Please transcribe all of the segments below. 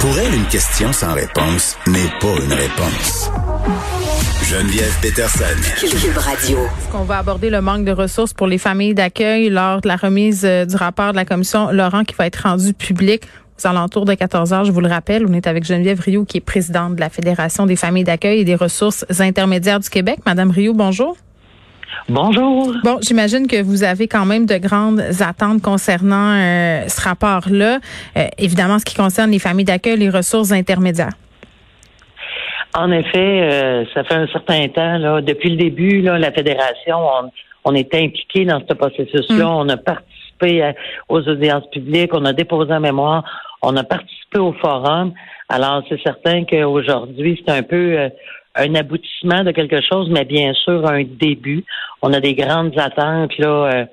Pour elle, une question sans réponse n'est pas une réponse. Geneviève Peterson. Cube Radio. Est-ce qu'on va aborder le manque de ressources pour les familles d'accueil lors de la remise euh, du rapport de la commission Laurent qui va être rendu public aux alentours de 14 heures, je vous le rappelle. On est avec Geneviève Rioux, qui est présidente de la Fédération des familles d'accueil et des ressources intermédiaires du Québec. Madame Rioux, bonjour. Bonjour. Bon, j'imagine que vous avez quand même de grandes attentes concernant euh, ce rapport-là. Euh, évidemment, ce qui concerne les familles d'accueil, les ressources intermédiaires. En effet, euh, ça fait un certain temps, là, depuis le début, là, la Fédération, on, on était impliqué dans ce processus-là. On a participé aux audiences publiques, on a déposé un mémoire, on a participé au forum. Alors, c'est certain qu'aujourd'hui, c'est un peu un aboutissement de quelque chose, mais bien sûr un début. On a des grandes attentes là euh,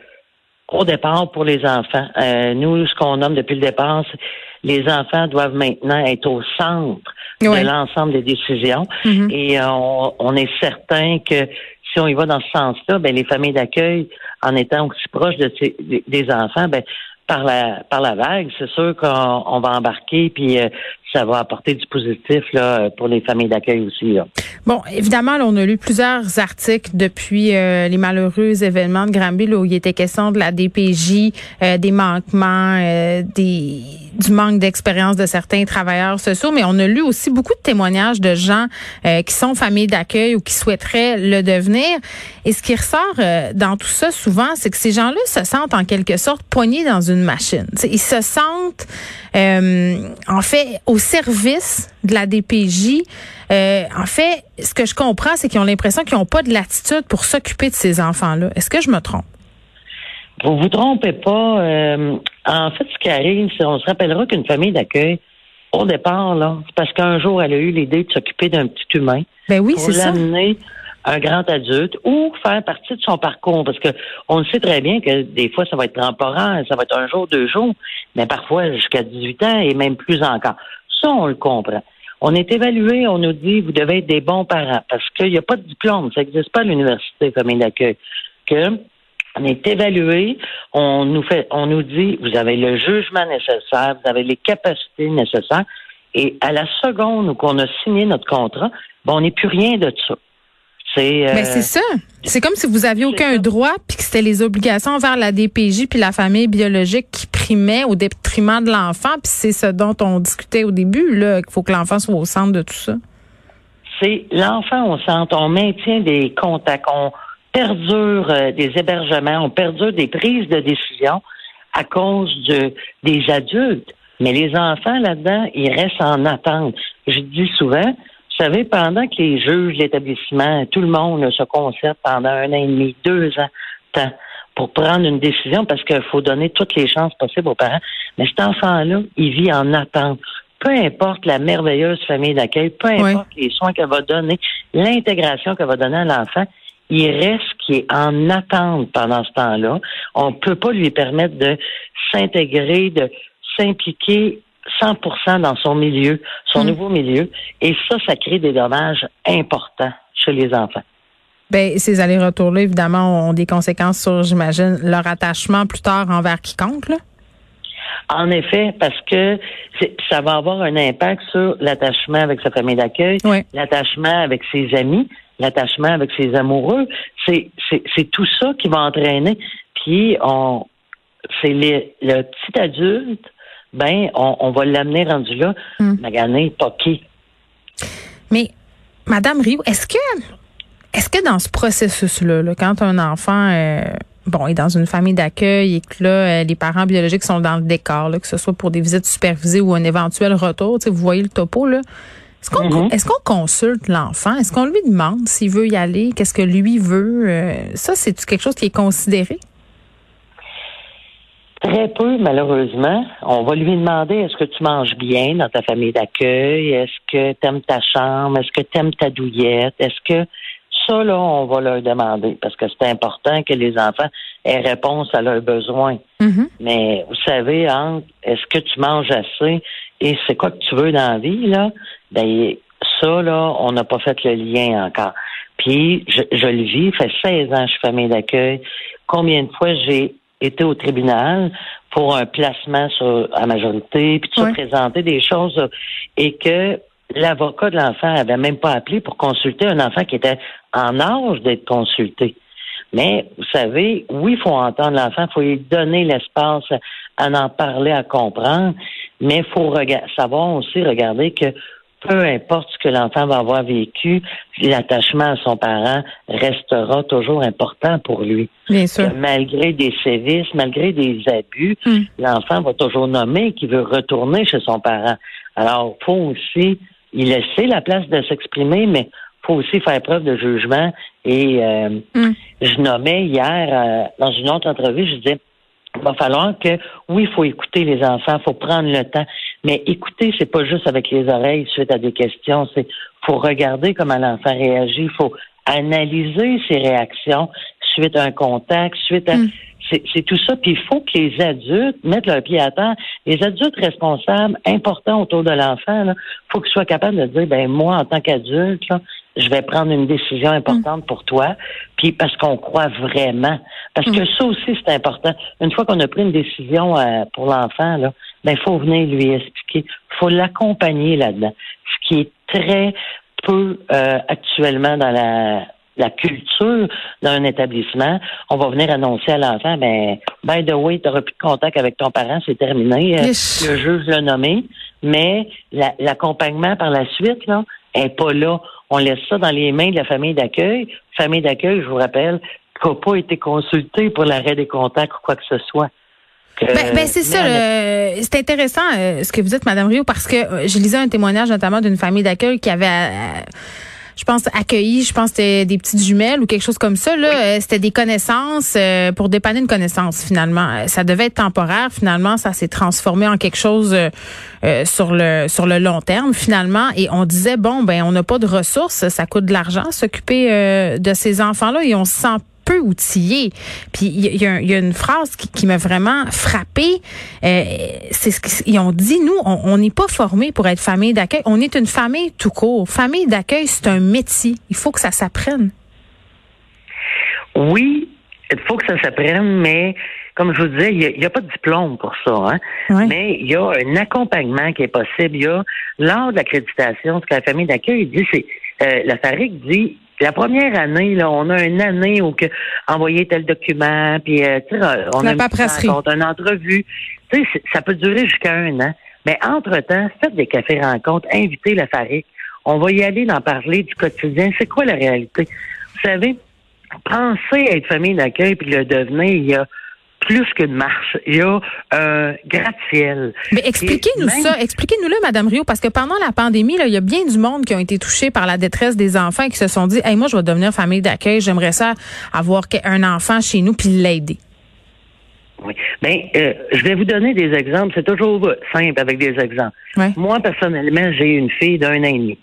au départ pour les enfants. Euh, nous, ce qu'on nomme depuis le départ, c'est les enfants doivent maintenant être au centre de l'ensemble des décisions. Mm-hmm. Et euh, on, est certain que si on y va dans ce sens-là, ben les familles d'accueil, en étant aussi proches de des enfants, ben par la par la vague, c'est sûr qu'on va embarquer puis ça va apporter du positif là, pour les familles d'accueil aussi. Là. Bon, évidemment, on a lu plusieurs articles depuis euh, les malheureux événements de Granville où il était question de la DPJ, euh, des manquements, euh, des du manque d'expérience de certains travailleurs sociaux, mais on a lu aussi beaucoup de témoignages de gens qui sont familles d'accueil ou qui souhaiteraient le devenir. Et ce qui ressort dans tout ça souvent, c'est que ces gens-là se sentent en quelque sorte poignés dans une machine. ils se sentent en fait au service de la DPJ. Euh, en fait, ce que je comprends, c'est qu'ils ont l'impression qu'ils n'ont pas de latitude pour s'occuper de ces enfants-là. Est-ce que je me trompe? Vous vous trompez pas. Euh, en fait, ce qui arrive, c'est on se rappellera qu'une famille d'accueil, au départ, là, c'est parce qu'un jour, elle a eu l'idée de s'occuper d'un petit humain. Ben oui, c'est ça. l'amener un grand adulte ou faire partie de son parcours parce que on sait très bien que des fois ça va être temporaire, ça va être un jour, deux jours, mais parfois jusqu'à 18 ans et même plus encore. Ça, on le comprend. On est évalué, on nous dit, vous devez être des bons parents parce qu'il n'y a pas de diplôme, ça n'existe pas à l'université famille d'accueil. Que on est évalué, on nous fait, on nous dit, vous avez le jugement nécessaire, vous avez les capacités nécessaires, et à la seconde où on a signé notre contrat, ben, on n'est plus rien de ça. C'est euh, c'est ça. C'est comme si vous aviez aucun droit puis que c'était les obligations envers la DPJ puis la famille biologique qui primaient au détriment de l'enfant puis c'est ce dont on discutait au début là qu'il faut que l'enfant soit au centre de tout ça. C'est l'enfant au centre, on maintient des contacts, on perdure euh, des hébergements, on perdure des prises de décision à cause de des adultes. Mais les enfants là-dedans, ils restent en attente. Je dis souvent, vous savez, pendant que les juges, l'établissement, tout le monde se concerte pendant un an et demi, deux ans, pour prendre une décision parce qu'il faut donner toutes les chances possibles aux parents. Mais cet enfant-là, il vit en attente. Peu importe la merveilleuse famille d'accueil, peu importe les soins qu'elle va donner, l'intégration qu'elle va donner à l'enfant, il reste qui est en attente pendant ce temps-là. On ne peut pas lui permettre de s'intégrer, de s'impliquer 100% dans son milieu, son mm. nouveau milieu. Et ça, ça crée des dommages importants chez les enfants. Ben, ces allers-retours-là, évidemment, ont des conséquences sur, j'imagine, leur attachement plus tard envers quiconque, là? En effet, parce que ça va avoir un impact sur l'attachement avec sa famille d'accueil, l'attachement avec ses amis, l'attachement avec ses amoureux. C'est tout ça qui va entraîner. Puis on, c'est le petit adulte ben, on, va l'amener rendu là, hmm. magané, toqué. Mais, Madame Rio, est-ce que, est-ce que dans ce processus-là, quand un enfant, euh, bon, est dans une famille d'accueil et que là, euh, les parents biologiques sont dans le décor, que ce soit pour des visites supervisées ou un éventuel retour, vous voyez le topo, là. Est-ce qu'on mm-hmm. est qu'on consulte l'enfant? Est-ce qu'on lui demande s'il veut y aller? Qu'est-ce que lui veut? Euh, ça, c'est quelque chose qui est considéré? Très peu, malheureusement. On va lui demander est-ce que tu manges bien dans ta famille d'accueil? Est-ce que tu aimes ta chambre? Est-ce que tu aimes ta douillette? Est-ce que ça, là, on va leur demander parce que c'est important que les enfants aient réponse à leurs besoins. Mm-hmm. Mais vous savez, est-ce que tu manges assez? Et c'est quoi que tu veux dans la vie, là? Ben, ça, là, on n'a pas fait le lien encore. Puis, je, je le vis, fait 16 ans que je suis famille d'accueil. Combien de fois j'ai été au tribunal pour un placement sur, à majorité, puis de se présenter des choses, et que l'avocat de l'enfant avait même pas appelé pour consulter un enfant qui était en âge d'être consulté. Mais vous savez, oui, il faut entendre l'enfant, il faut lui donner l'espace à en parler, à comprendre, mais il faut savoir aussi regarder que peu importe ce que l'enfant va avoir vécu, l'attachement à son parent restera toujours important pour lui. Bien sûr. malgré des sévices, malgré des abus, hmm. l'enfant va toujours nommer qu'il veut retourner chez son parent. Alors, il faut aussi y laisser la place de s'exprimer, mais faut aussi faire preuve de jugement. Et euh, hmm. je nommais hier, euh, dans une autre entrevue, je disais, il va falloir que, oui, il faut écouter les enfants, il faut prendre le temps. Mais écouter, c'est pas juste avec les oreilles suite à des questions, c'est faut regarder comment l'enfant réagit, il faut analyser ses réactions suite à un contact, suite à hmm. c'est tout ça. Puis il faut que les adultes mettent leur pied à terre. Les adultes responsables, importants autour de l'enfant, il faut qu'ils soient capables de dire, ben moi, en tant qu'adulte, je vais prendre une décision importante pour toi, puis parce qu'on croit vraiment. Parce que mm. ça aussi, c'est important. Une fois qu'on a pris une décision euh, pour l'enfant, là, ben, il faut venir lui expliquer. Il faut l'accompagner là-dedans. Ce qui est très peu euh, actuellement dans la la culture d'un établissement, on va venir annoncer à l'enfant, ben, by the way, tu n'auras plus de contact avec ton parent, c'est terminé. Euh, le juge l'a nommé, mais l'accompagnement par la suite, là, est pas là on laisse ça dans les mains de la famille d'accueil. Famille d'accueil, je vous rappelle, qui n'a pas été consultée pour l'arrêt des contacts ou quoi que ce soit. Ben, ben c'est ça. c'est intéressant euh, ce que vous dites, Madame Rio, parce que euh, je lisais un témoignage notamment d'une famille d'accueil qui avait euh, je pense, accueilli, je pense c'était des petites jumelles ou quelque chose comme ça. Là, euh, c'était des connaissances euh, pour dépanner une connaissance finalement. Euh, ça devait être temporaire. Finalement, ça s'est transformé en quelque chose sur le sur le long terme finalement. Et on disait bon ben on n'a pas de ressources, ça coûte de l'argent s'occuper de ces enfants là et on se sent peu outillé. Puis il y, a une phrase qui, m'a vraiment frappée. Euh, c'est ce qu'ils ont dit. Nous, on n'est pas formé pour être famille d'accueil. On est une famille tout court. Famille d'accueil, c'est un métier. Il faut que ça s'apprenne. Oui, il faut que ça s'apprenne, mais comme je vous disais, il n'y a, pas de diplôme pour ça. Hein? Mais il y a un accompagnement qui est possible. Il y a, lors de l'accréditation, ce que la famille d'accueil dit, c'est, euh, la FARIC dit, la première année, là, on a une année où que envoyer tel document, puis euh, on a une, une entrevue. Tu sais, ça peut durer jusqu'à un an. Mais entre-temps, faites des cafés rencontres, invitez la FARIC. On va y aller d'en parler du quotidien. C'est quoi la réalité? Vous savez, penser à être famille d'accueil puis le devenir, il y a plus qu'une marche. Il y a un gratte-ciel. Mais expliquez-nous ça. Expliquez-nous-le, Madame Rio, parce que pendant la pandémie, il y a bien du monde qui ont été touchés par la détresse des enfants et qui se sont dit, hey, moi, je vais devenir famille d'accueil. J'aimerais ça avoir un enfant chez nous puis l'aider. Oui. Bien, euh, je vais vous donner des exemples. C'est toujours simple avec des exemples. Moi, personnellement, j'ai une fille d'un an et demi.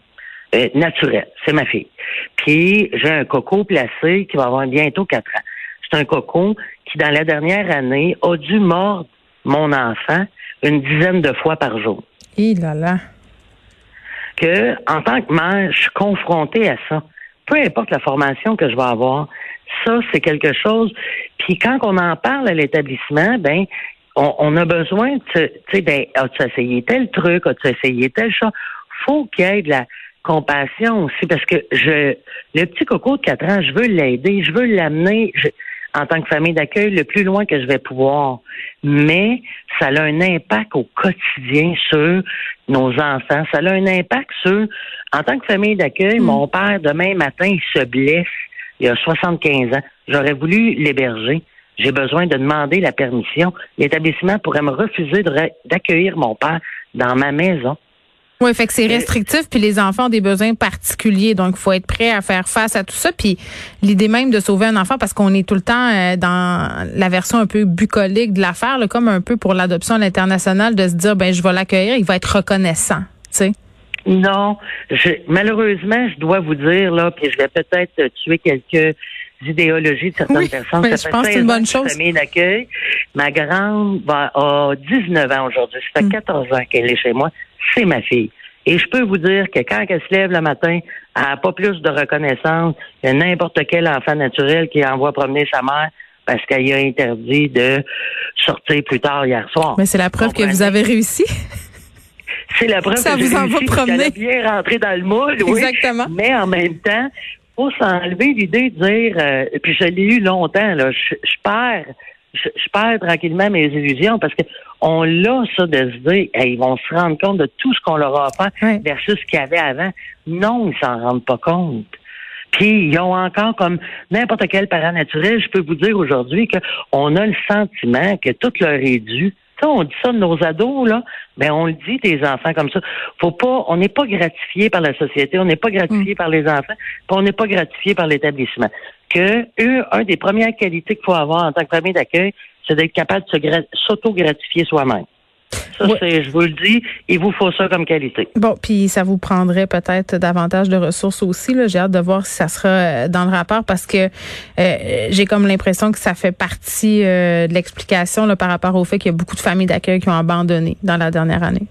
Euh, naturelle. C'est ma fille. Puis, j'ai un coco placé qui va avoir bientôt quatre ans. C'est un coco qui, dans la dernière année, a dû mordre mon enfant une dizaine de fois par jour. Et là là. Que, en tant que mère, je suis confrontée à ça. Peu importe la formation que je vais avoir, ça, c'est quelque chose. Puis quand on en parle à l'établissement, ben, on, a besoin, tu sais, ben, as-tu essayé tel truc, as-tu essayé tel chose? Faut qu'il y ait de la compassion aussi, parce que je, le petit coco de 4 ans, je veux l'aider, je veux l'amener en tant que famille d'accueil le plus loin que je vais pouvoir. Mais ça a un impact au quotidien sur nos enfants. Ça a un impact sur, en tant que famille d'accueil, mm. mon père, demain matin, il se blesse. Il a 75 ans. J'aurais voulu l'héberger. J'ai besoin de demander la permission. L'établissement pourrait me refuser d'accueillir mon père dans ma maison. Oui, fait que c'est restrictif, puis les enfants ont des besoins particuliers, donc il faut être prêt à faire face à tout ça. Puis l'idée même de sauver un enfant, parce qu'on est tout le temps euh, dans la version un peu bucolique de l'affaire, comme un peu pour l'adoption à l'international, de se dire, ben je vais l'accueillir, il va être reconnaissant, tu sais. Non, malheureusement, je dois vous dire là, puis je vais peut-être tuer quelques idéologies de certaines personnes. Mais je pense que c'est une bonne chose. Famille d'accueil. Ma grande va, a 19 ans aujourd'hui. Ça fait 14 mm. ans qu'elle est chez moi c'est ma fille. Et je peux vous dire que quand elle se lève le matin, elle n'a pas plus de reconnaissance que n'importe quel enfant naturel qui envoie promener sa mère parce qu'elle a interdit de sortir plus tard hier soir. Mais c'est la preuve que vous avez réussi. C'est la preuve ça que vous en réussi, va promener. bien rentrer dans le moule, oui. Exactement. Mais en même temps, faut s'enlever l'idée de dire, euh, puis je l'ai eu longtemps, là, je, je perds, je, je, perds tranquillement mes illusions parce que on l'a ça de se dire, ils vont se rendre compte de tout ce qu'on leur a offert versus ce qu'il y avait avant. Non, ils s'en rendent pas compte. Puis ils ont encore comme n'importe quel parent naturel, je peux vous dire aujourd'hui qu'on a le sentiment que tout leur est dû. Ça, on dit ça de nos ados, là, mais on le dit des enfants comme ça. Faut pas, on n'est pas gratifié par la société, on n'est pas gratifié par les enfants, puis on n'est pas gratifié par l'établissement. Que eux, des premières qualités qu'il faut avoir en tant que famille d'accueil, c'est d'être capable de s'auto-gratifier soi-même. Ça, c'est, je vous le dis, il vous faut ça comme qualité. Bon, puis ça vous prendrait peut-être davantage de ressources aussi. là. J'ai hâte de voir si ça sera euh, dans le rapport parce que euh, j'ai comme l'impression que ça fait partie euh, de l'explication par rapport au fait qu'il y a beaucoup de familles d'accueil qui ont abandonné dans la dernière année.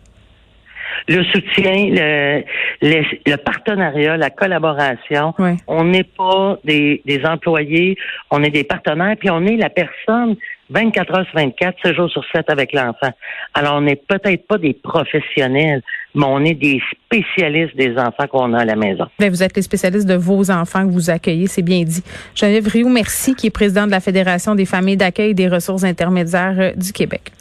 Le soutien, le, partenariat, la collaboration. On n'est pas des, des employés, on est des partenaires, puis on est la personne 24 heures sur 24, 7 jours sur 7 avec l'enfant. Alors, on n'est peut-être pas des professionnels, mais on est des spécialistes des enfants qu'on a à la maison. Ben, vous êtes les spécialistes de vos enfants que vous accueillez, c'est bien dit. Geneviève Rioux, merci, qui est présidente de la Fédération des familles d'accueil et des ressources intermédiaires euh, du Québec.